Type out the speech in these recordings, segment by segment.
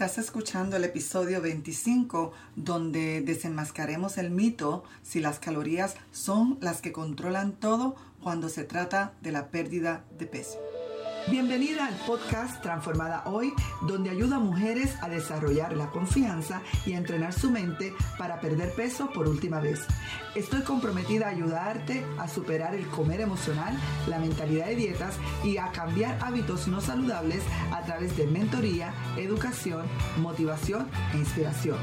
Estás escuchando el episodio 25 donde desenmascaremos el mito si las calorías son las que controlan todo cuando se trata de la pérdida de peso. Bienvenida al podcast Transformada Hoy, donde ayuda a mujeres a desarrollar la confianza y a entrenar su mente para perder peso por última vez. Estoy comprometida a ayudarte a superar el comer emocional, la mentalidad de dietas y a cambiar hábitos no saludables a través de mentoría, educación, motivación e inspiración.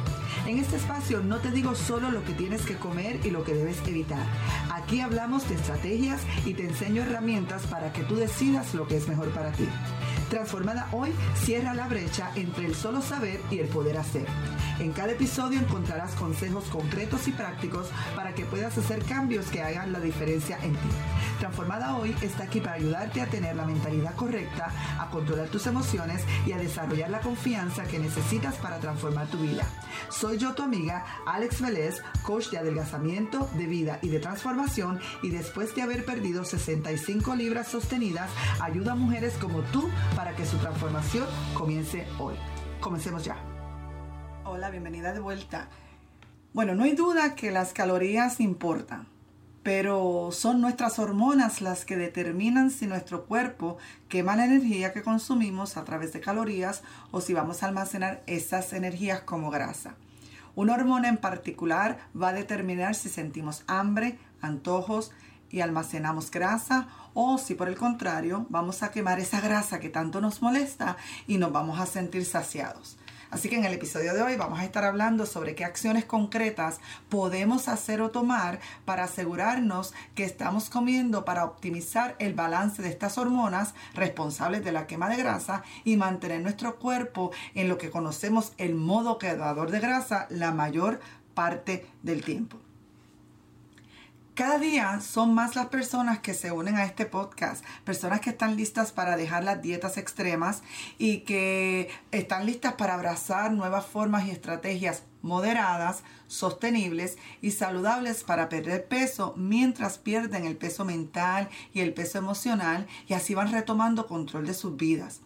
En este espacio no te digo solo lo que tienes que comer y lo que debes evitar. Aquí hablamos de estrategias y te enseño herramientas para que tú decidas lo que es mejor para ti. Transformada hoy cierra la brecha entre el solo saber y el poder hacer. En cada episodio encontrarás consejos concretos y prácticos para que puedas hacer cambios que hagan la diferencia en ti. Transformada hoy está aquí para ayudarte a tener la mentalidad correcta, a controlar tus emociones y a desarrollar la confianza que necesitas para transformar tu vida. Soy yo tu amiga Alex Vélez, coach de adelgazamiento, de vida y de transformación y después de haber perdido 65 libras sostenidas, ayuda a mujeres como tú para que su transformación comience hoy. Comencemos ya. Hola, bienvenida de vuelta. Bueno, no hay duda que las calorías importan, pero son nuestras hormonas las que determinan si nuestro cuerpo quema la energía que consumimos a través de calorías o si vamos a almacenar esas energías como grasa. Una hormona en particular va a determinar si sentimos hambre, antojos y almacenamos grasa o si por el contrario vamos a quemar esa grasa que tanto nos molesta y nos vamos a sentir saciados. Así que en el episodio de hoy vamos a estar hablando sobre qué acciones concretas podemos hacer o tomar para asegurarnos que estamos comiendo para optimizar el balance de estas hormonas responsables de la quema de grasa y mantener nuestro cuerpo en lo que conocemos el modo quedador de grasa la mayor parte del tiempo. Cada día son más las personas que se unen a este podcast, personas que están listas para dejar las dietas extremas y que están listas para abrazar nuevas formas y estrategias moderadas, sostenibles y saludables para perder peso mientras pierden el peso mental y el peso emocional y así van retomando control de sus vidas.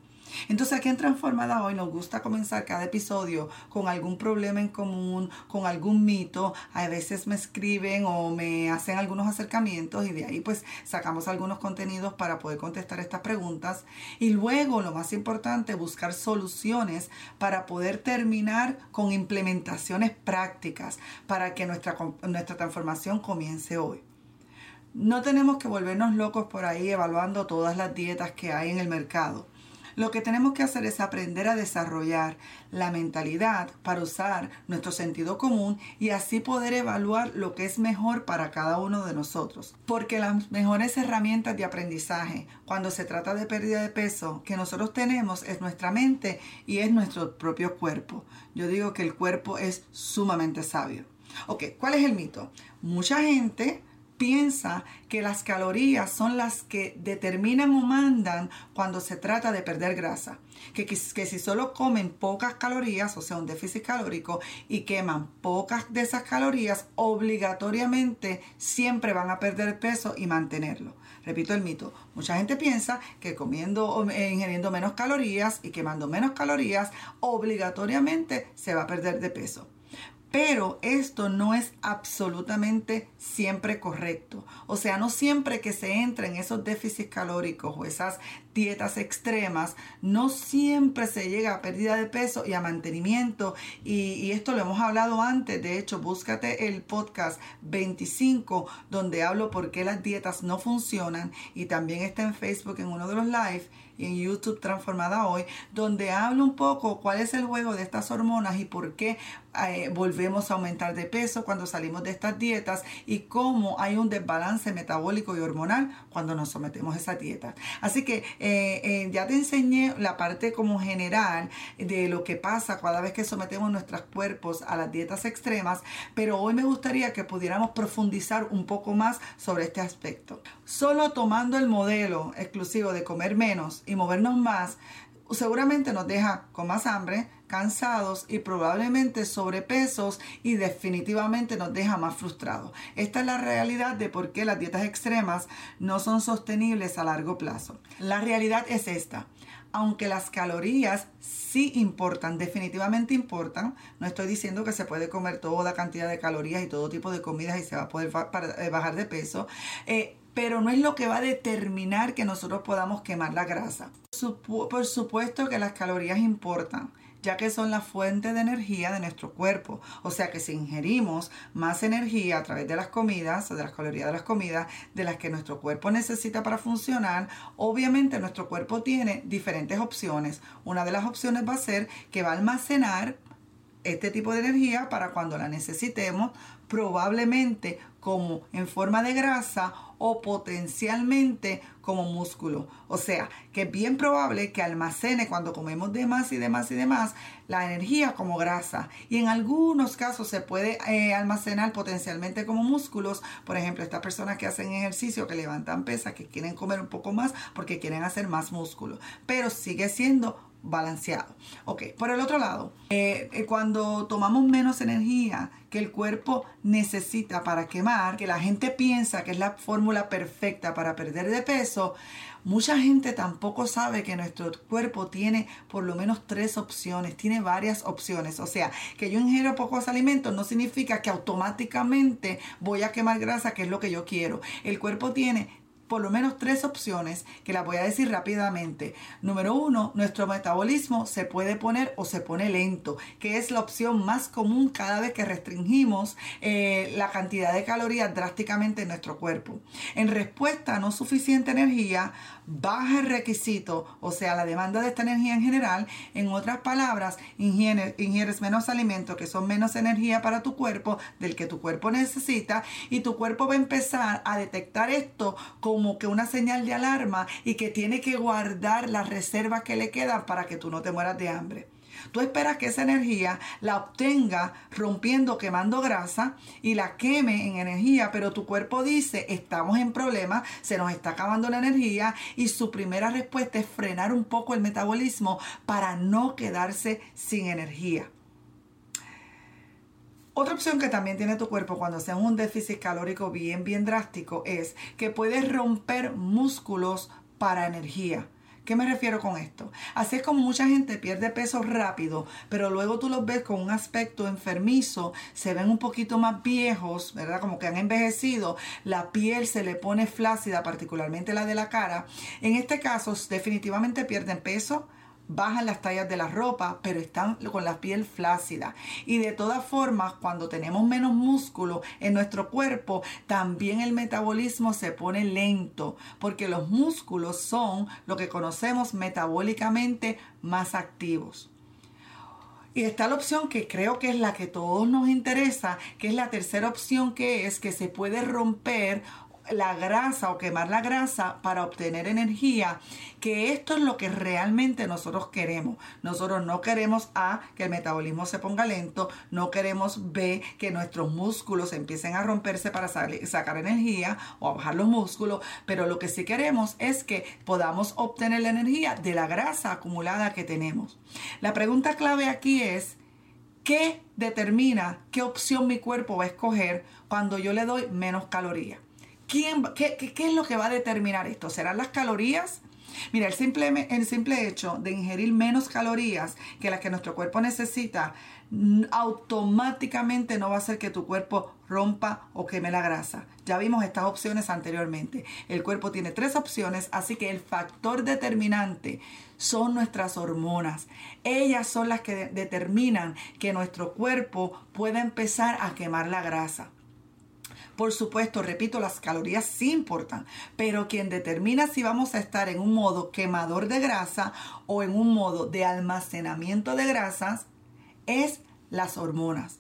Entonces aquí en Transformada Hoy nos gusta comenzar cada episodio con algún problema en común, con algún mito. A veces me escriben o me hacen algunos acercamientos y de ahí pues sacamos algunos contenidos para poder contestar estas preguntas. Y luego, lo más importante, buscar soluciones para poder terminar con implementaciones prácticas para que nuestra, nuestra transformación comience hoy. No tenemos que volvernos locos por ahí evaluando todas las dietas que hay en el mercado. Lo que tenemos que hacer es aprender a desarrollar la mentalidad para usar nuestro sentido común y así poder evaluar lo que es mejor para cada uno de nosotros. Porque las mejores herramientas de aprendizaje cuando se trata de pérdida de peso que nosotros tenemos es nuestra mente y es nuestro propio cuerpo. Yo digo que el cuerpo es sumamente sabio. Ok, ¿cuál es el mito? Mucha gente piensa que las calorías son las que determinan o mandan cuando se trata de perder grasa. Que, que, si solo comen pocas calorías, o sea, un déficit calórico, y queman pocas de esas calorías, obligatoriamente siempre van a perder peso y mantenerlo. Repito el mito. Mucha gente piensa que comiendo o ingiriendo menos calorías y quemando menos calorías, obligatoriamente se va a perder de peso. Pero esto no es absolutamente siempre correcto. O sea, no siempre que se entra en esos déficits calóricos o esas dietas extremas, no siempre se llega a pérdida de peso y a mantenimiento. Y, esto lo hemos hablado antes. De hecho, búscate el podcast 25 donde hablo por qué las dietas no funcionan. Y también está en Facebook en uno de los live en YouTube Transformada Hoy, donde hablo un poco cuál es el juego de estas hormonas y por qué eh, volvemos a aumentar de peso cuando salimos de estas dietas y cómo hay un desbalance metabólico y hormonal cuando nos sometemos a esa dieta. Así que eh, eh, ya te enseñé la parte como general de lo que pasa cada vez que sometemos nuestros cuerpos a las dietas extremas, pero hoy me gustaría que pudiéramos profundizar un poco más sobre este aspecto. Solo tomando el modelo exclusivo de comer menos y movernos más, seguramente nos deja con más hambre, cansados y probablemente sobrepesos y definitivamente nos deja más frustrados. Esta es la realidad de por qué las dietas extremas no son sostenibles a largo plazo. La realidad es esta. aunque las calorías sí importan, definitivamente importan, no estoy diciendo que se puede comer toda cantidad de calorías y todo tipo de comidas y se va a poder eh, bajar de peso, eh, pero no es lo que va a determinar que nosotros podamos quemar la grasa. Por supuesto que las calorías importan ya que son la fuente de energía de nuestro cuerpo. O sea que si ingerimos más energía a través de las comidas o de las calorías de las comidas de las que nuestro cuerpo necesita para funcionar, obviamente nuestro cuerpo tiene diferentes opciones. Una de las opciones va a ser que va a almacenar este tipo de energía para cuando la necesitemos, probablemente como en forma de grasa o potencialmente como músculo. O sea, que es bien probable que almacene cuando comemos de más y de más y de más la energía como grasa. Y en algunos casos se puede eh, almacenar potencialmente como músculos. Por ejemplo, estas personas que hacen ejercicio, que levantan pesas, que quieren comer un poco más porque quieren hacer más músculo. Pero sigue siendo balanceado. Ok, por el otro lado, eh, eh, cuando tomamos menos energía que el cuerpo necesita para quemar, que la gente piensa que es la fórmula perfecta para perder de peso, mucha gente tampoco sabe que nuestro cuerpo tiene por lo menos tres opciones, tiene varias opciones. O sea, que yo ingiero pocos alimentos no significa que automáticamente voy a quemar grasa, que es lo que yo quiero. El cuerpo tiene por lo menos tres opciones que las voy a decir rápidamente. Número uno, nuestro metabolismo se puede poner o se pone lento, que es la opción más común cada vez que restringimos eh, la cantidad de calorías drásticamente en nuestro cuerpo. En respuesta a no suficiente energía, baja el requisito, o sea, la demanda de esta energía en general. En otras palabras, ingieres, ingieres menos alimentos que son menos energía para tu cuerpo del que tu cuerpo necesita y tu cuerpo va a empezar a detectar esto como que una señal de alarma y que tiene que guardar las reservas que le quedan para que tú no te mueras de hambre. Tú esperas que esa energía la obtenga rompiendo, quemando grasa y la queme en energía, pero tu cuerpo dice, estamos en problemas, se nos está acabando la energía y su primera respuesta es frenar un poco el metabolismo para no quedarse sin energía. Otra opción que también tiene tu cuerpo cuando sea un déficit calórico bien, bien drástico es que puedes romper músculos para energía. ¿Qué me refiero con esto? Así es como mucha gente pierde peso rápido, pero luego tú los ves con un aspecto enfermizo, se ven un poquito más viejos, ¿verdad? Como que han envejecido, la piel se le pone flácida, particularmente la de la cara. En este caso, definitivamente pierden peso, bajan las tallas de la ropa, pero están con la piel flácida. Y de todas formas, cuando tenemos menos músculo en nuestro cuerpo, también el metabolismo se pone lento, porque los músculos son lo que conocemos metabólicamente más activos. Y está la opción que creo que es la que todos nos interesa, que es la tercera opción que es que se puede romper la grasa o quemar la grasa para obtener energía, que esto es lo que realmente nosotros queremos. Nosotros no queremos A, que el metabolismo se ponga lento, no queremos B, que nuestros músculos empiecen a romperse para sacar energía o a bajar los músculos, pero lo que sí queremos es que podamos obtener la energía de la grasa acumulada que tenemos. La pregunta clave aquí es, ¿qué determina qué opción mi cuerpo va a escoger cuando yo le doy menos calorías? Qué, es lo que va a determinar esto? ¿Serán las calorías? Mira, el simple, el simple hecho de ingerir menos calorías que las que nuestro cuerpo necesita, automáticamente no va a hacer que tu cuerpo rompa o queme la grasa. Ya vimos estas opciones anteriormente. El cuerpo tiene tres opciones, así que el factor determinante son nuestras hormonas. Ellas son las que determinan que nuestro cuerpo pueda empezar a quemar la grasa. Por supuesto, repito, las calorías sí importan, pero quien determina si vamos a estar en un modo quemador de grasa o en un modo de almacenamiento de grasas es las hormonas.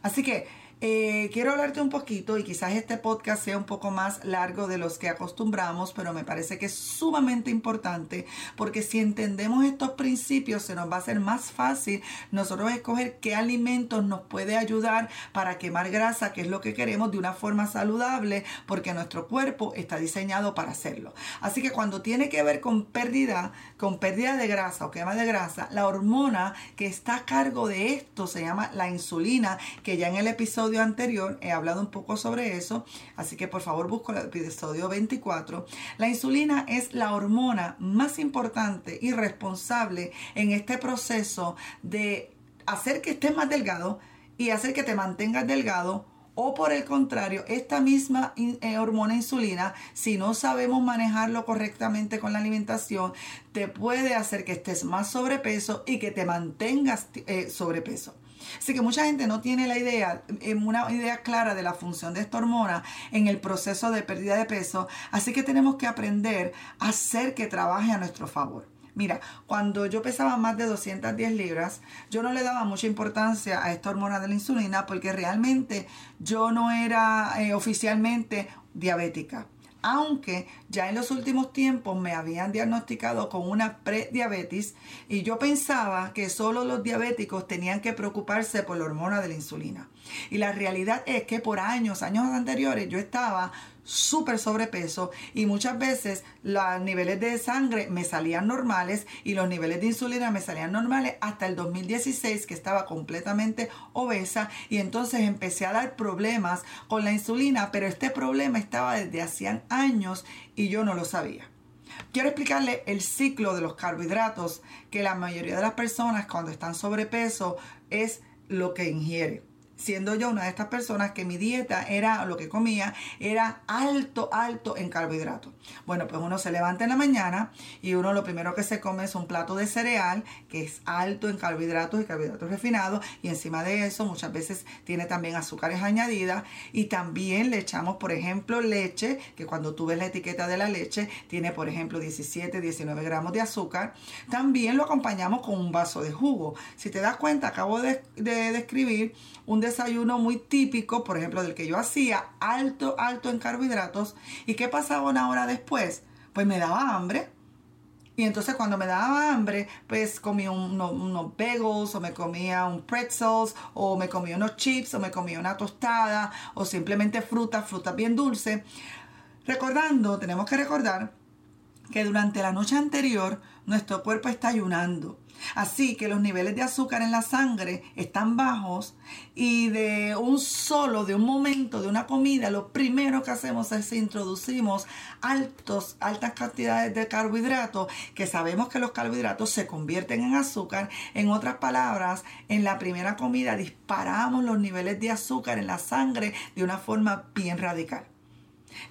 Así que eh, quiero hablarte un poquito y quizás este podcast sea un poco más largo de los que acostumbramos, pero me parece que es sumamente importante porque si entendemos estos principios se nos va a hacer más fácil nosotros escoger qué alimentos nos puede ayudar para quemar grasa, que es lo que queremos de una forma saludable porque nuestro cuerpo está diseñado para hacerlo. Así que cuando tiene que ver con pérdida, con pérdida de grasa o quema de grasa, la hormona que está a cargo de esto se llama la insulina, que ya en el episodio anterior he hablado un poco sobre eso, así que por favor busco el episodio 24. La insulina es la hormona más importante y responsable en este proceso de hacer que estés más delgado y hacer que te mantengas delgado o por el contrario, esta misma eh, hormona insulina, si no sabemos manejarlo correctamente con la alimentación, te puede hacer que estés más sobrepeso y que te mantengas eh, sobrepeso. Así que mucha gente no tiene la idea, eh, una idea clara de la función de esta hormona en el proceso de pérdida de peso. Así que tenemos que aprender a hacer que trabaje a nuestro favor. Mira, cuando yo pesaba más de 210 libras, yo no le daba mucha importancia a esta hormona de la insulina porque realmente yo no era eh, oficialmente diabética aunque ya en los últimos tiempos me habían diagnosticado con una prediabetes y yo pensaba que solo los diabéticos tenían que preocuparse por la hormona de la insulina. Y la realidad es que por años, años anteriores, yo estaba súper sobrepeso y muchas veces los niveles de sangre me salían normales y los niveles de insulina me salían normales hasta el 2016 que estaba completamente obesa y entonces empecé a dar problemas con la insulina, pero este problema estaba desde hacían años y yo no lo sabía. Quiero explicarle el ciclo de los carbohidratos que la mayoría de las personas cuando están sobrepeso es lo que ingiere siendo yo una de estas personas que mi dieta era, lo que comía, era alto, alto en carbohidratos. Bueno, pues uno se levanta en la mañana y uno lo primero que se come es un plato de cereal que es alto en carbohidratos y carbohidratos refinados y encima de eso muchas veces tiene también azúcares añadidas y también le echamos, por ejemplo, leche, que cuando tú ves la etiqueta de la leche tiene, por ejemplo, 17, 19 gramos de azúcar. También lo acompañamos con un vaso de jugo. Si te das cuenta, acabo de, de describir un desayuno muy típico, por ejemplo, del que yo hacía, alto, alto en carbohidratos. ¿Y qué pasaba una hora después? Pues me daba hambre. Y entonces cuando me daba hambre, pues comía unos, unos bagels o me comía un pretzels o me comía unos chips o me comía una tostada o simplemente fruta, fruta bien dulce. Recordando, tenemos que recordar que durante la noche anterior nuestro cuerpo está ayunando. Así que los niveles de azúcar en la sangre están bajos y de un solo, de un momento, de una comida, lo primero que hacemos es introducimos altos, altas cantidades de carbohidratos, que sabemos que los carbohidratos se convierten en azúcar. En otras palabras, en la primera comida disparamos los niveles de azúcar en la sangre de una forma bien radical.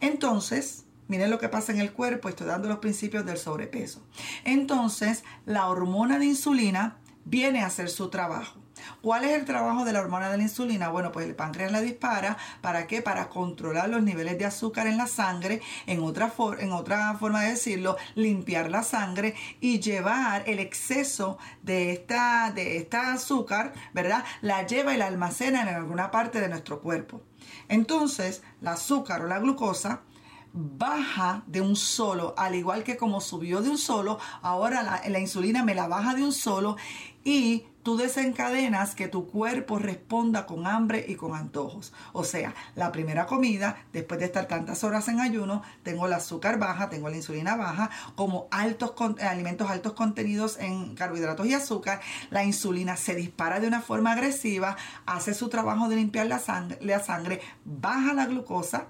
Entonces, Miren lo que pasa en el cuerpo, estoy dando los principios del sobrepeso. Entonces, la hormona de insulina viene a hacer su trabajo. ¿Cuál es el trabajo de la hormona de la insulina? Bueno, pues el páncreas la dispara. ¿Para qué? Para controlar los niveles de azúcar en la sangre. En otra, en otra forma de decirlo, limpiar la sangre y llevar el exceso de esta, de esta azúcar, ¿verdad? La lleva y la almacena en alguna parte de nuestro cuerpo. Entonces, el azúcar o la glucosa baja de un solo, al igual que como subió de un solo, ahora la, insulina me la baja de un solo y tú desencadenas que tu cuerpo responda con hambre y con antojos. O sea, la primera comida, después de estar tantas horas en ayuno, tengo el azúcar baja, tengo la insulina baja, como altos alimentos altos contenidos en carbohidratos y azúcar, la insulina se dispara de una forma agresiva, hace su trabajo de limpiar la sangre, la sangre baja la glucosa,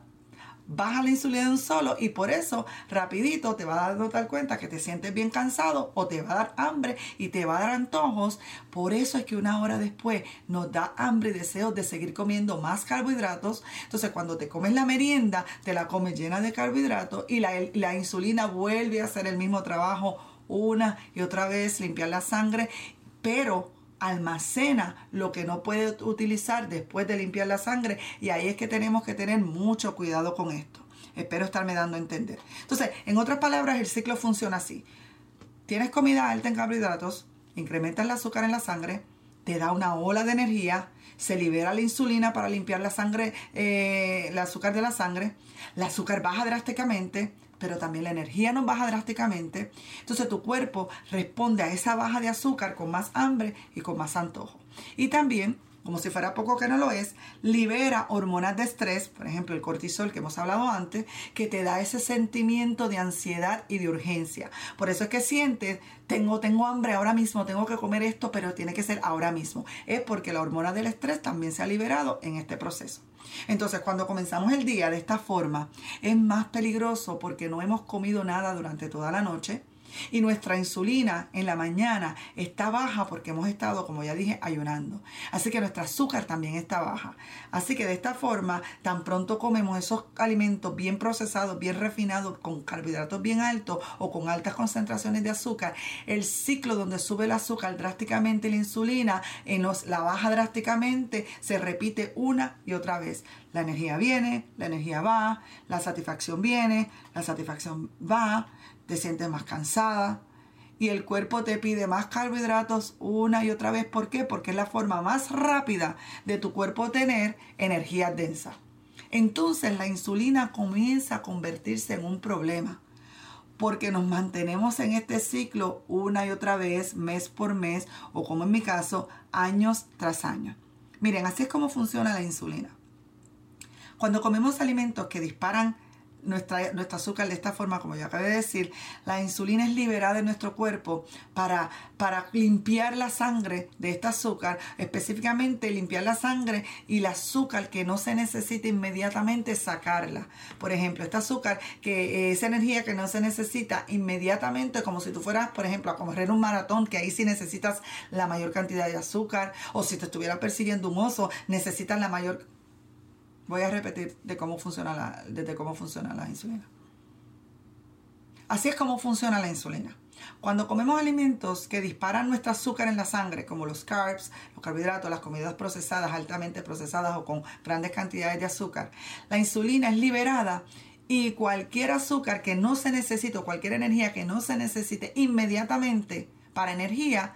baja la insulina de un solo y por eso rapidito te va a dar cuenta que te sientes bien cansado o te va a dar hambre y te va a dar antojos. Por eso es que una hora después nos da hambre y deseos de seguir comiendo más carbohidratos. Entonces cuando te comes la merienda, te la comes llena de carbohidratos y la, la insulina vuelve a hacer el mismo trabajo una y otra vez, limpiar la sangre, pero almacena lo que no puede utilizar después de limpiar la sangre y ahí es que tenemos que tener mucho cuidado con esto. Espero estarme dando a entender. Entonces, en otras palabras, el ciclo funciona así. Tienes comida alta en carbohidratos, incrementas el azúcar en la sangre, te da una ola de energía, se libera la insulina para limpiar la sangre, eh, el azúcar de la sangre, el azúcar baja drásticamente, pero también la energía nos baja drásticamente. Entonces tu cuerpo responde a esa baja de azúcar con más hambre y con más antojo. Y también como si fuera poco que no lo es, libera hormonas de estrés, por ejemplo el cortisol que hemos hablado antes, que te da ese sentimiento de ansiedad y de urgencia. Por eso es que sientes, tengo, tengo hambre ahora mismo, tengo que comer esto, pero tiene que ser ahora mismo. Es porque la hormona del estrés también se ha liberado en este proceso. Entonces, cuando comenzamos el día de esta forma, es más peligroso porque no hemos comido nada durante toda la noche y nuestra insulina en la mañana está baja porque hemos estado, como ya dije, ayunando. Así que nuestro azúcar también está baja. Así que de esta forma, tan pronto comemos esos alimentos bien procesados, bien refinados, con carbohidratos bien altos o con altas concentraciones de azúcar, el ciclo donde sube el azúcar drásticamente la insulina y nos la baja drásticamente, se repite una y otra vez. La energía viene, la energía va, la satisfacción viene, la satisfacción va te sientes más cansada y el cuerpo te pide más carbohidratos una y otra vez. ¿Por qué? Porque es la forma más rápida de tu cuerpo tener energía densa. Entonces la insulina comienza a convertirse en un problema porque nos mantenemos en este ciclo una y otra vez, mes por mes, o como en mi caso, años tras año. Miren, así es como funciona la insulina. Cuando comemos alimentos que disparan nuestra, nuestro azúcar de esta forma, como ya acabé de decir, la insulina es liberada en nuestro cuerpo para, para limpiar la sangre de este azúcar, específicamente limpiar la sangre y el azúcar que no se necesita inmediatamente sacarla. Por ejemplo, este azúcar, que esa energía que no se necesita inmediatamente, como si tú fueras, por ejemplo, a correr un maratón, que ahí sí necesitas la mayor cantidad de azúcar, o si te estuviera persiguiendo un oso, necesitas la mayor Voy a repetir de cómo funciona la, desde cómo funciona la insulina. Así es como funciona la insulina. Cuando comemos alimentos que disparan nuestro azúcar en la sangre, como los carbs, los carbohidratos, las comidas procesadas, altamente procesadas o con grandes cantidades de azúcar, la insulina es liberada y cualquier azúcar que no se necesite o cualquier energía que no se necesite inmediatamente para energía,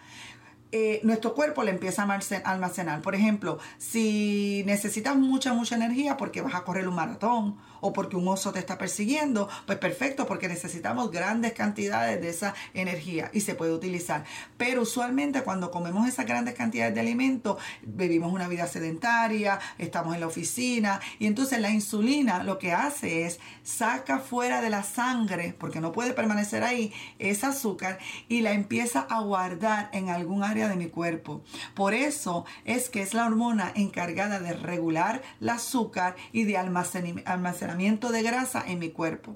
eh, nuestro cuerpo le empieza a almacenar. Por ejemplo, si necesitas mucha, mucha energía porque vas a correr un maratón o porque un oso te está persiguiendo, pues perfecto, porque necesitamos grandes cantidades de esa energía y se puede utilizar. Pero usualmente cuando comemos esas grandes cantidades de alimentos, vivimos una vida sedentaria, estamos en la oficina y entonces la insulina lo que hace es saca fuera de la sangre, porque no puede permanecer ahí, ese azúcar y la empieza a guardar en algún área de mi cuerpo. Por eso es que es la hormona encargada de regular el azúcar y de de grasa en mi cuerpo.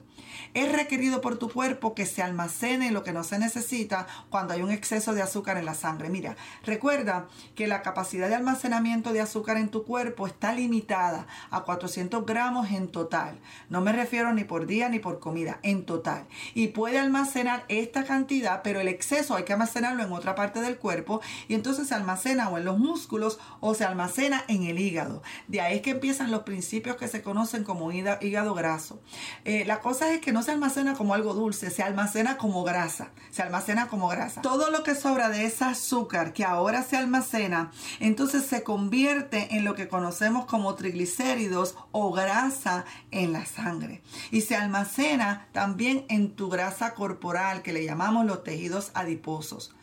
Es requerido por tu cuerpo que se almacene lo que no se necesita cuando hay un exceso de azúcar en la sangre. Mira, recuerda que la capacidad de almacenamiento de azúcar en tu cuerpo está limitada a 400 gramos en total. No me refiero ni por día ni por comida, en total. Y puede almacenar esta cantidad, pero el exceso hay que almacenarlo en otra parte del cuerpo y entonces se almacena o en los músculos o se almacena en el hígado. De ahí es que empiezan los principios que se conocen como hígado graso. Eh, la cosa es que no se almacena como algo dulce, se almacena como grasa, se almacena como grasa. Todo lo que sobra de ese azúcar que ahora se almacena, entonces se convierte en lo que conocemos como triglicéridos o grasa en la sangre. Y se almacena también en tu grasa corporal, que le llamamos los tejidos adiposos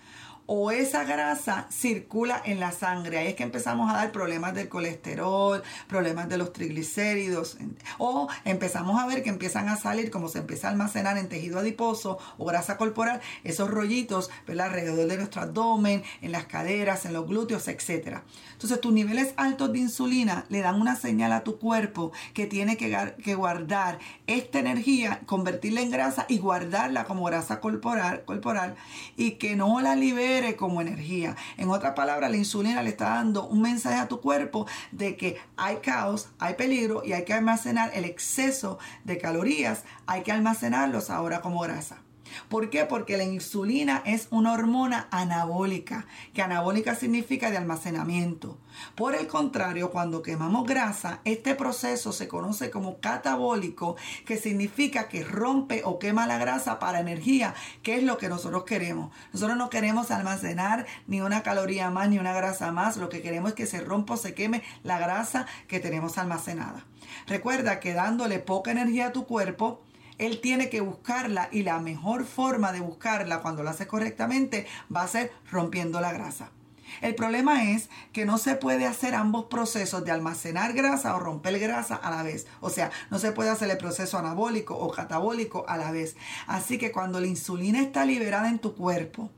o esa grasa circula en la sangre. Ahí es que empezamos a dar problemas del colesterol, problemas de los triglicéridos, o empezamos a ver que empiezan a salir, como se empieza a almacenar en tejido adiposo o grasa corporal, esos rollitos alrededor de nuestro abdomen, en las caderas, en los glúteos, etc. Entonces, tus niveles altos de insulina le dan una señal a tu cuerpo que tiene que, que guardar esta energía, convertirla en grasa y guardarla como grasa corporal, corporal y que no la libere como energía. En otras palabras, la insulina le está dando un mensaje a tu cuerpo de que hay caos, hay peligro y hay que almacenar el exceso de calorías, hay que almacenarlos ahora como grasa. ¿Por qué? Porque la insulina es una hormona anabólica, que anabólica significa de almacenamiento. Por el contrario, cuando quemamos grasa, este proceso se conoce como catabólico, que significa que rompe o quema la grasa para energía, que es lo que nosotros queremos. Nosotros no queremos almacenar ni una caloría más ni una grasa más, lo que queremos es que se rompa o se queme la grasa que tenemos almacenada. Recuerda que dándole poca energía a tu cuerpo, él tiene que buscarla y la mejor forma de buscarla cuando lo hace correctamente va a ser rompiendo la grasa. El problema es que no se puede hacer ambos procesos de almacenar grasa o romper grasa a la vez. O sea, no se puede hacer el proceso anabólico o catabólico a la vez. Así que cuando la insulina está liberada en tu cuerpo,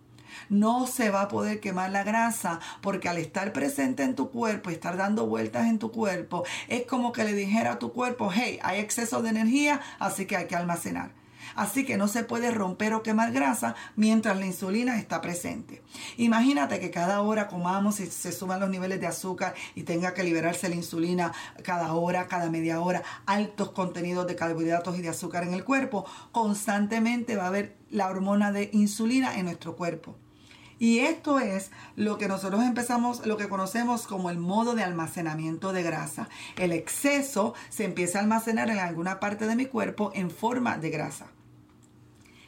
no se va a poder quemar la grasa porque al estar presente en tu cuerpo y estar dando vueltas en tu cuerpo, es como que le dijera a tu cuerpo, hey, hay exceso de energía, así que hay que almacenar. Así que no se puede romper o quemar grasa mientras la insulina está presente. Imagínate que cada hora comamos y se suban los niveles de azúcar y tenga que liberarse la insulina cada hora, cada media hora, altos contenidos de carbohidratos y de azúcar en el cuerpo, constantemente va a haber la hormona de insulina en nuestro cuerpo. Y esto es lo que nosotros empezamos, lo que conocemos como el modo de almacenamiento de grasa. El exceso se empieza a almacenar en alguna parte de mi cuerpo en forma de grasa.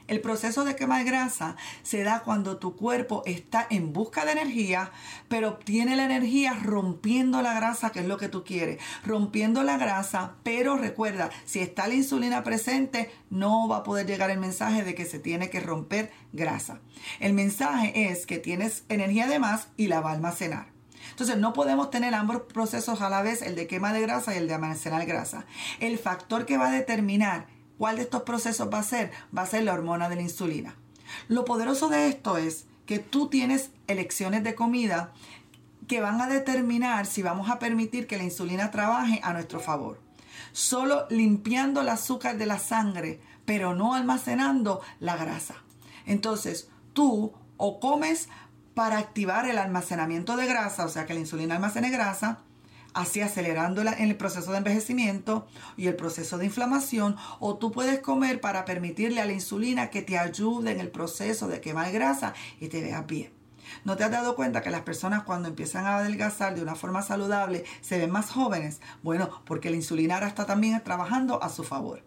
El proceso de quemar grasa se da cuando tu cuerpo está en busca de energía, pero obtiene la energía rompiendo la grasa, que es lo que tú quieres. Rompiendo la grasa, pero recuerda, si está la insulina presente, no va a poder llegar el mensaje de que se tiene que romper grasa. El mensaje es que tienes energía de más y la va a almacenar. Entonces no podemos tener ambos procesos a la vez, el de quema de grasa y el de almacenar grasa. El factor que va a determinar ¿Cuál de estos procesos va a ser? Va a ser la hormona de la insulina. Lo poderoso de esto es que tú tienes elecciones de comida que van a determinar si vamos a permitir que la insulina trabaje a nuestro favor. Solo limpiando el azúcar de la sangre, pero no almacenando la grasa. Entonces, tú o comes para activar el almacenamiento de grasa, o sea que la insulina almacene grasa, así acelerándola en el proceso de envejecimiento y el proceso de inflamación, o tú puedes comer para permitirle a la insulina que te ayude en el proceso de quemar grasa y te veas bien. ¿No te has dado cuenta que las personas cuando empiezan a adelgazar de una forma saludable se ven más jóvenes? Bueno, porque la insulina ahora está también trabajando a su favor.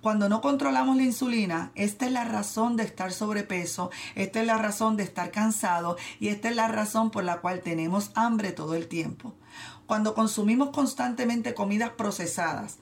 Cuando no controlamos la insulina, esta es la razón de estar sobrepeso, esta es la razón de estar cansado y esta es la razón por la cual tenemos hambre todo el tiempo. Cuando consumimos constantemente comidas procesadas,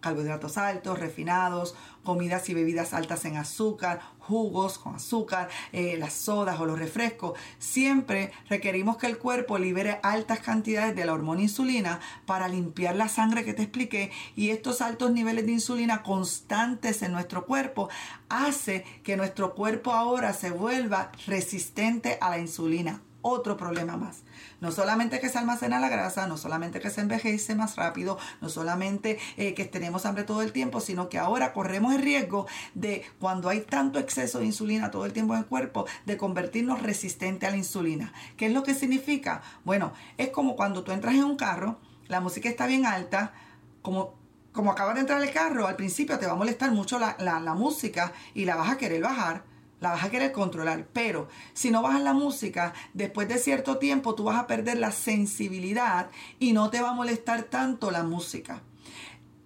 carbohidratos altos, refinados, comidas y bebidas altas en azúcar, jugos con azúcar, eh, las sodas o los refrescos. Siempre requerimos que el cuerpo libere altas cantidades de la hormona insulina para limpiar la sangre que te expliqué y estos altos niveles de insulina constantes en nuestro cuerpo hace que nuestro cuerpo ahora se vuelva resistente a la insulina otro problema más. No solamente que se almacena la grasa, no solamente que se envejece más rápido, no solamente eh, que tenemos hambre todo el tiempo, sino que ahora corremos el riesgo de cuando hay tanto exceso de insulina todo el tiempo en el cuerpo, de convertirnos resistente a la insulina. ¿Qué es lo que significa? Bueno, es como cuando tú entras en un carro, la música está bien alta, como como acabas de entrar al carro, al principio te va a molestar mucho la, la música y la vas a querer bajar la vas a querer controlar. Pero si no bajas la música, después de cierto tiempo tú vas a perder la sensibilidad y no te va a molestar tanto la música.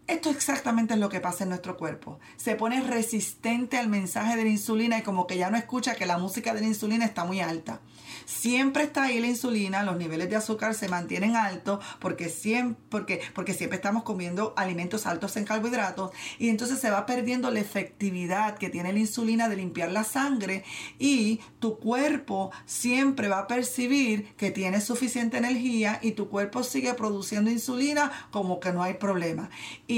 Esto exactamente es lo que pasa en nuestro cuerpo. Se pone resistente al mensaje de la insulina y como que ya no escucha que la música de la insulina está muy alta. Siempre está ahí la insulina, los niveles de azúcar se mantienen altos porque siempre, porque, porque siempre estamos comiendo alimentos altos en carbohidratos y entonces se va perdiendo la efectividad que tiene la insulina de limpiar la sangre y tu cuerpo siempre va a percibir que tiene suficiente energía y tu cuerpo sigue produciendo insulina como que no hay problema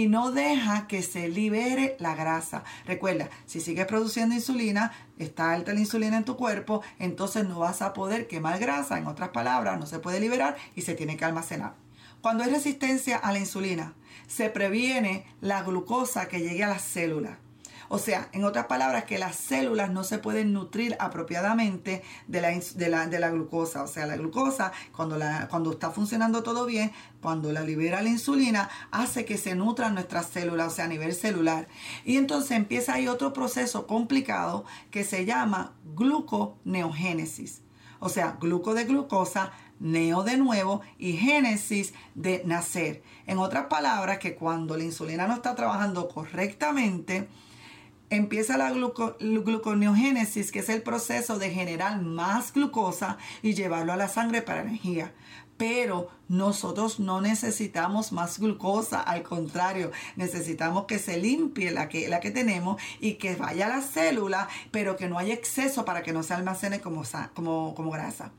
no deja que se libere la grasa. Recuerda, si sigues produciendo insulina, está alta la insulina en tu cuerpo, entonces no vas a poder quemar grasa, en otras palabras, no se puede liberar y se tiene que almacenar. Cuando hay resistencia a la insulina, se previene la glucosa que llegue a las células. O sea, en otras palabras, que las células no se pueden nutrir apropiadamente de la, de la, glucosa. O sea, la glucosa, cuando, la, cuando está funcionando todo bien, cuando la libera la insulina, hace que se nutran nuestras células, o sea, a nivel celular. Y entonces empieza ahí otro proceso complicado que se llama gluconeogénesis. O sea, gluco de glucosa, neo de nuevo y génesis de nacer. En otras palabras, que cuando la insulina no está trabajando correctamente, empieza la gluconeogénesis, que es el proceso de generar más glucosa y llevarlo a la sangre para energía. Pero nosotros no necesitamos más glucosa, al contrario, necesitamos que se limpie la que, la que tenemos y que vaya a la célula, pero que no haya exceso para que no se almacene como, como, como grasa.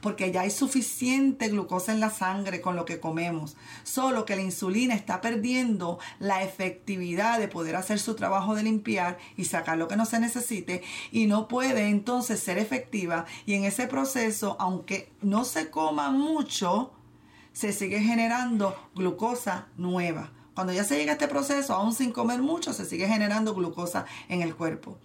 Porque ya hay suficiente glucosa en la sangre con lo que comemos. Solo que la insulina está perdiendo la efectividad de poder hacer su trabajo de limpiar y sacar lo que no se necesite y no puede entonces ser efectiva y en ese proceso, aunque no se coma mucho, se sigue generando glucosa nueva. Cuando ya se llega a este proceso, aún sin comer mucho, se sigue generando glucosa en el cuerpo.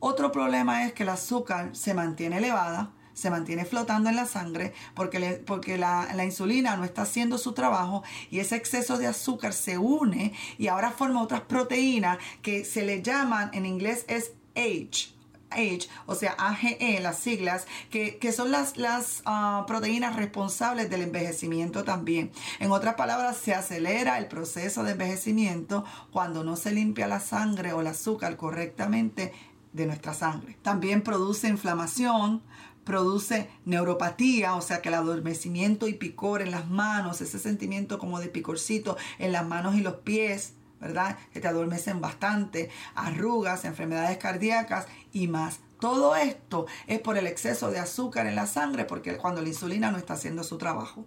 Otro problema es que el azúcar se mantiene elevada, se mantiene flotando en la sangre porque, porque la, insulina no está haciendo su trabajo y ese exceso de azúcar se une y ahora forma otras proteínas que se le llaman, en inglés es H, H, o sea, AGE, las siglas, que, son las, las ah, proteínas responsables del envejecimiento también. En otras palabras, se acelera el proceso de envejecimiento cuando no se limpia la sangre o el azúcar correctamente de nuestra sangre. También produce inflamación, produce neuropatía, o sea que el adormecimiento y picor en las manos, ese sentimiento como de picorcito en las manos y los pies, ¿verdad? Que te adormecen bastante, arrugas, enfermedades cardíacas y más. Todo esto es por el exceso de azúcar en la sangre, porque cuando la insulina no está haciendo su trabajo.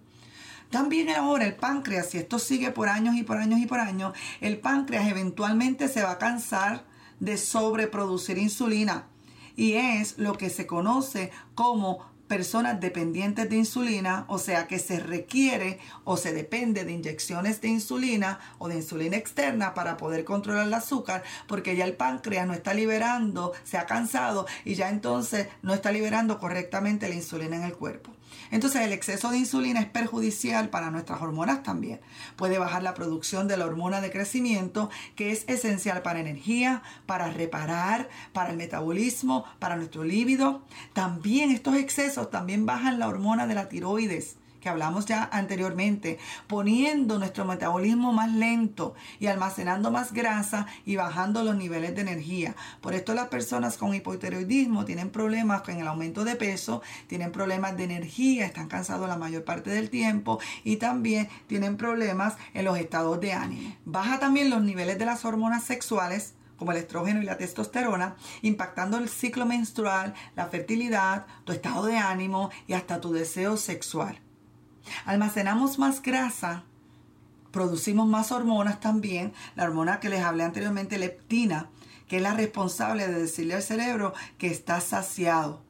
También ahora el páncreas, si esto sigue por años y por años y por años, el páncreas eventualmente se va a cansar de sobreproducir insulina y es lo que se conoce como personas dependientes de insulina, o sea que se requiere o se depende de inyecciones de insulina o de insulina externa para poder controlar el azúcar, porque ya el páncreas no está liberando, se ha cansado y ya entonces no está liberando correctamente la insulina en el cuerpo. Entonces el exceso de insulina es perjudicial para nuestras hormonas también. Puede bajar la producción de la hormona de crecimiento que es esencial para energía, para reparar, para el metabolismo, para nuestro líbido. También estos excesos también bajan la hormona de la tiroides que hablamos ya anteriormente, poniendo nuestro metabolismo más lento y almacenando más grasa y bajando los niveles de energía. Por esto las personas con hipotiroidismo tienen problemas con el aumento de peso, tienen problemas de energía, están cansados la mayor parte del tiempo y también tienen problemas en los estados de ánimo. Baja también los niveles de las hormonas sexuales como el estrógeno y la testosterona, impactando el ciclo menstrual, la fertilidad, tu estado de ánimo y hasta tu deseo sexual. Almacenamos más grasa, producimos más hormonas también, la hormona que les hablé anteriormente, leptina, que es la responsable de decirle al cerebro que está saciado.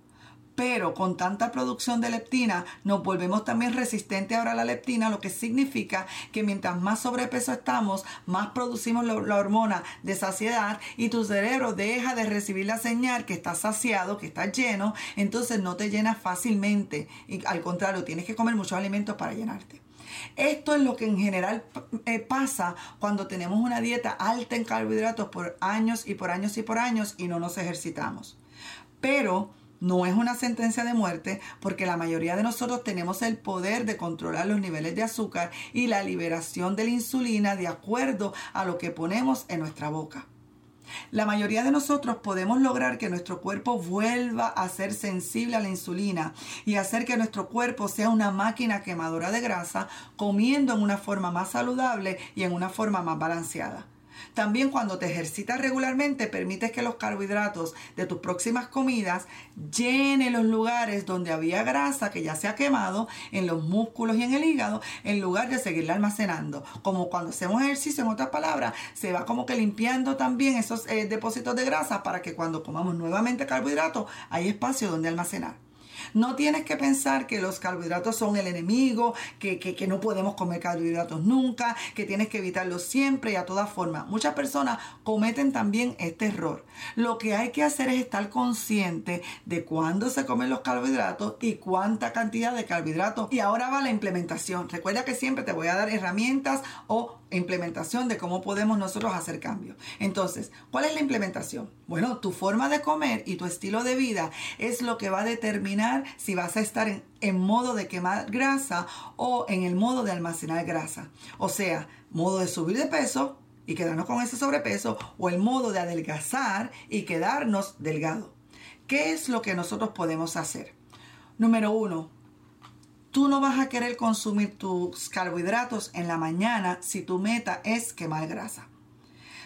Pero con tanta producción de leptina nos volvemos también resistentes ahora a la leptina, lo que significa que mientras más sobrepeso estamos, más producimos la, hormona de saciedad y tu cerebro deja de recibir la señal que está saciado, que está lleno, entonces no te llenas fácilmente. Y al contrario, tienes que comer muchos alimentos para llenarte. Esto es lo que en general eh, pasa cuando tenemos una dieta alta en carbohidratos por años y por años y por años y no nos ejercitamos. Pero no es una sentencia de muerte porque la mayoría de nosotros tenemos el poder de controlar los niveles de azúcar y la liberación de la insulina de acuerdo a lo que ponemos en nuestra boca. La mayoría de nosotros podemos lograr que nuestro cuerpo vuelva a ser sensible a la insulina y hacer que nuestro cuerpo sea una máquina quemadora de grasa comiendo en una forma más saludable y en una forma más balanceada. También cuando te ejercitas regularmente, permites que los carbohidratos de tus próximas comidas llenen los lugares donde había grasa que ya se ha quemado en los músculos y en el hígado, en lugar de seguirla almacenando. Como cuando hacemos ejercicio, en otras palabras, se va como que limpiando también esos eh, depósitos de grasa para que cuando comamos nuevamente carbohidratos, hay espacio donde almacenar. No tienes que pensar que los carbohidratos son el enemigo, que, que, no podemos comer carbohidratos nunca, que tienes que evitarlos siempre y a todas formas. Muchas personas cometen también este error. Lo que hay que hacer es estar consciente de cuándo se comen los carbohidratos y cuánta cantidad de carbohidratos. Y ahora va la implementación. Recuerda que siempre te voy a dar herramientas o implementación de cómo podemos nosotros hacer cambios. Entonces, ¿cuál es la implementación? Bueno, tu forma de comer y tu estilo de vida es lo que va a determinar si vas a estar en, en modo de quemar grasa o en el modo de almacenar grasa. O sea, modo de subir de peso y quedarnos con ese sobrepeso o el modo de adelgazar y quedarnos delgado. ¿Qué es lo que nosotros podemos hacer? Número uno, Tú no vas a querer consumir tus carbohidratos en la mañana si tu meta es quemar grasa.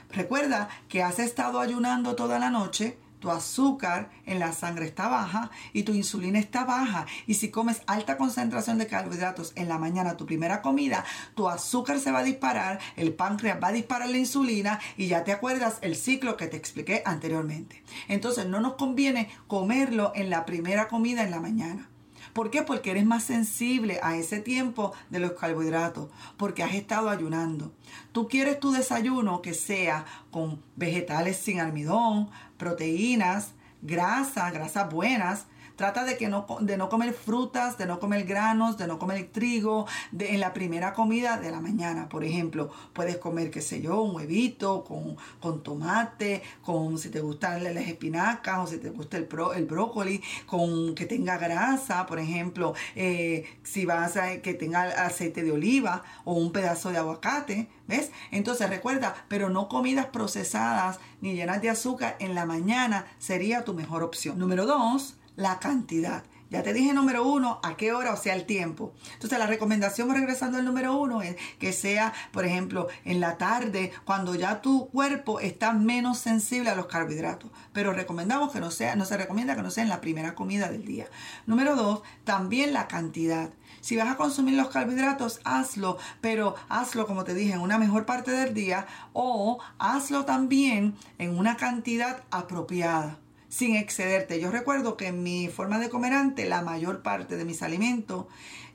Recuerda que has estado ayunando toda la noche, tu azúcar en la sangre está baja y tu insulina está baja. Y si comes alta concentración de carbohidratos en la mañana, tu primera comida, tu azúcar se va a disparar, el páncreas va a disparar la insulina y ya te acuerdas el ciclo que te expliqué anteriormente. Entonces no nos conviene comerlo en la primera comida en la mañana. ¿Por qué? Porque eres más sensible a ese tiempo de los carbohidratos, porque has estado ayunando. Tú quieres tu desayuno que sea con vegetales sin almidón, proteínas, grasa, grasas buenas, Trata de, que no, de no comer frutas, de no comer granos, de no comer trigo en la primera comida de la mañana. Por ejemplo, puedes comer, qué sé yo, un huevito con, con tomate, con si te gustan las espinacas o si te gusta el, pro, el brócoli, con que tenga grasa, por ejemplo, eh, si vas a que tenga aceite de oliva o un pedazo de aguacate, ¿ves? Entonces recuerda, pero no comidas procesadas ni llenas de azúcar en la mañana sería tu mejor opción. Número dos, la cantidad. Ya te dije número uno, a qué hora, o sea, el tiempo. Entonces la recomendación, regresando al número uno, es que sea, por ejemplo, en la tarde, cuando ya tu cuerpo está menos sensible a los carbohidratos. Pero recomendamos que no sea, no se recomienda que no sea en la primera comida del día. Número dos, también la cantidad. Si vas a consumir los carbohidratos, hazlo, pero hazlo, como te dije, en una mejor parte del día o hazlo también en una cantidad apropiada sin excederte. Yo recuerdo que en mi forma de comer antes, la mayor parte de mis alimentos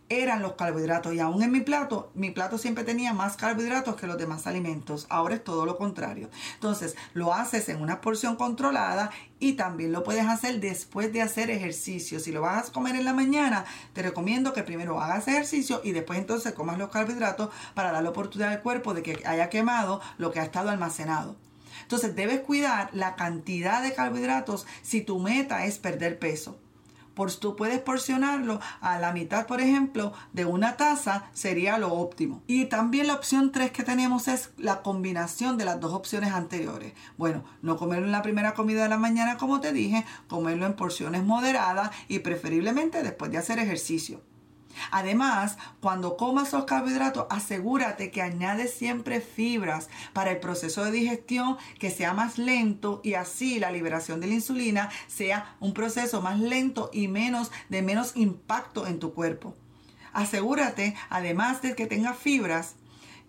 eran los carbohidratos y aún en mi plato, mi plato siempre tenía más carbohidratos que los demás alimentos. Ahora es todo lo contrario. Entonces, lo haces en una porción controlada y también lo puedes hacer después de hacer ejercicio. Si lo vas a comer en la mañana, te recomiendo que primero hagas ejercicio y después entonces comas los carbohidratos para dar la oportunidad al cuerpo de que haya quemado lo que ha estado almacenado. Entonces debes cuidar la cantidad de carbohidratos si tu meta es perder peso. Por, tú puedes porcionarlo a la mitad, por ejemplo, de una taza, sería lo óptimo. Y también la opción 3 que tenemos es la combinación de las dos opciones anteriores. Bueno, no comerlo en la primera comida de la mañana, como te dije, comerlo en porciones moderadas y preferiblemente después de hacer ejercicio. Además, cuando comas los carbohidratos, asegúrate que añades siempre fibras para el proceso de digestión que sea más lento y así la liberación de la insulina sea un proceso más lento y menos de menos impacto en tu cuerpo. Asegúrate, además de que tenga fibras,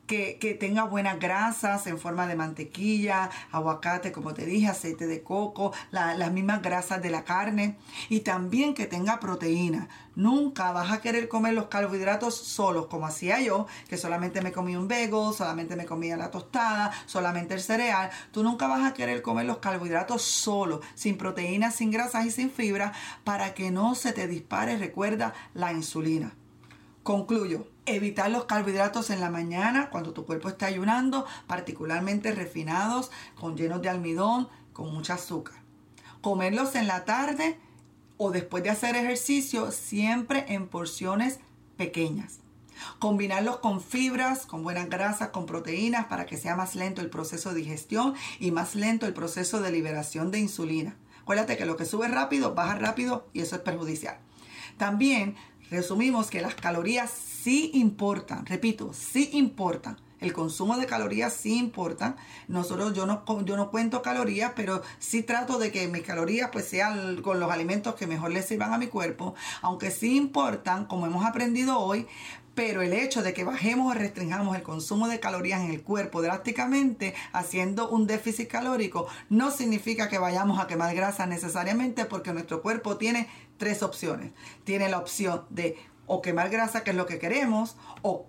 que, tenga buenas grasas en forma de mantequilla, aguacate, como te dije, aceite de coco, las mismas grasas de la carne y también que tenga proteína. Nunca vas a querer comer los carbohidratos solos, como hacía yo, que solamente me comía un bagel, solamente me comía la tostada, solamente el cereal. Tú nunca vas a querer comer los carbohidratos solos, sin proteínas, sin grasas y sin fibra, para que no se te dispare, recuerda, la insulina. Concluyo, evitar los carbohidratos en la mañana cuando tu cuerpo está ayunando, particularmente refinados, con llenos de almidón, con mucha azúcar. Comerlos en la tarde o después de hacer ejercicio, siempre en porciones pequeñas. Combinarlos con fibras, con buenas grasas, con proteínas para que sea más lento el proceso de digestión y más lento el proceso de liberación de insulina. Acuérdate que lo que sube rápido, baja rápido y eso es perjudicial. También resumimos que las calorías sí importan, repito, sí importan. El consumo de calorías sí importa. Nosotros, yo no, yo no cuento calorías, pero sí trato de que mis calorías pues sean con los alimentos que mejor le sirvan a mi cuerpo. Aunque sí importan, como hemos aprendido hoy, pero el hecho de que bajemos o restringamos el consumo de calorías en el cuerpo drásticamente haciendo un déficit calórico no significa que vayamos a quemar grasa necesariamente porque nuestro cuerpo tiene tres opciones. Tiene la opción de o quemar grasa, que es lo que queremos, o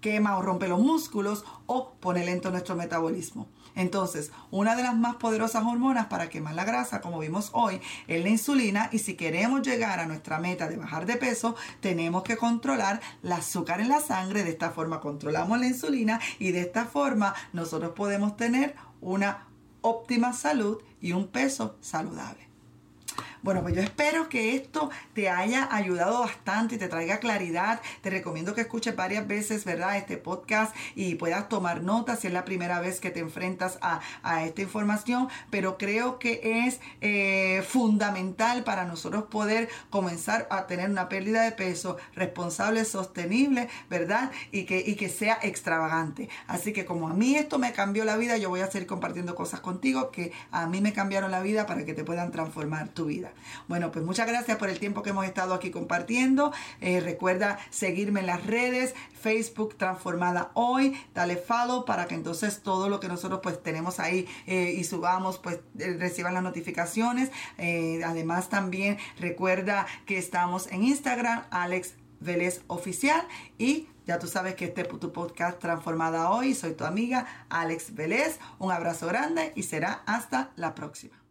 quema o rompe los músculos o pone lento nuestro metabolismo. Entonces, una de las más poderosas hormonas para quemar la grasa, como vimos hoy, es la insulina y si queremos llegar a nuestra meta de bajar de peso, tenemos que controlar el azúcar en la sangre. De esta forma controlamos la insulina y de esta forma nosotros podemos tener una óptima salud y un peso saludable. Bueno, pues yo espero que esto te haya ayudado bastante y te traiga claridad. Te recomiendo que escuches varias veces, ¿verdad? Este podcast y puedas tomar notas si es la primera vez que te enfrentas a, esta información. Pero creo que es eh, fundamental para nosotros poder comenzar a tener una pérdida de peso responsable, sostenible, ¿verdad? Y que, y que sea extravagante. Así que como a mí esto me cambió la vida, yo voy a seguir compartiendo cosas contigo que a mí me cambiaron la vida para que te puedan transformar tu vida. Bueno, pues muchas gracias por el tiempo que hemos estado aquí compartiendo. Eh, recuerda seguirme en las redes, Facebook Transformada Hoy, dale follow para que entonces todo lo que nosotros pues tenemos ahí eh, y subamos pues eh, reciban las notificaciones. además también recuerda que estamos en Instagram, Alex Vélez Oficial y ya tú sabes que este es tu podcast Transformada Hoy. Soy tu amiga Alex Vélez. Un abrazo grande y será hasta la próxima.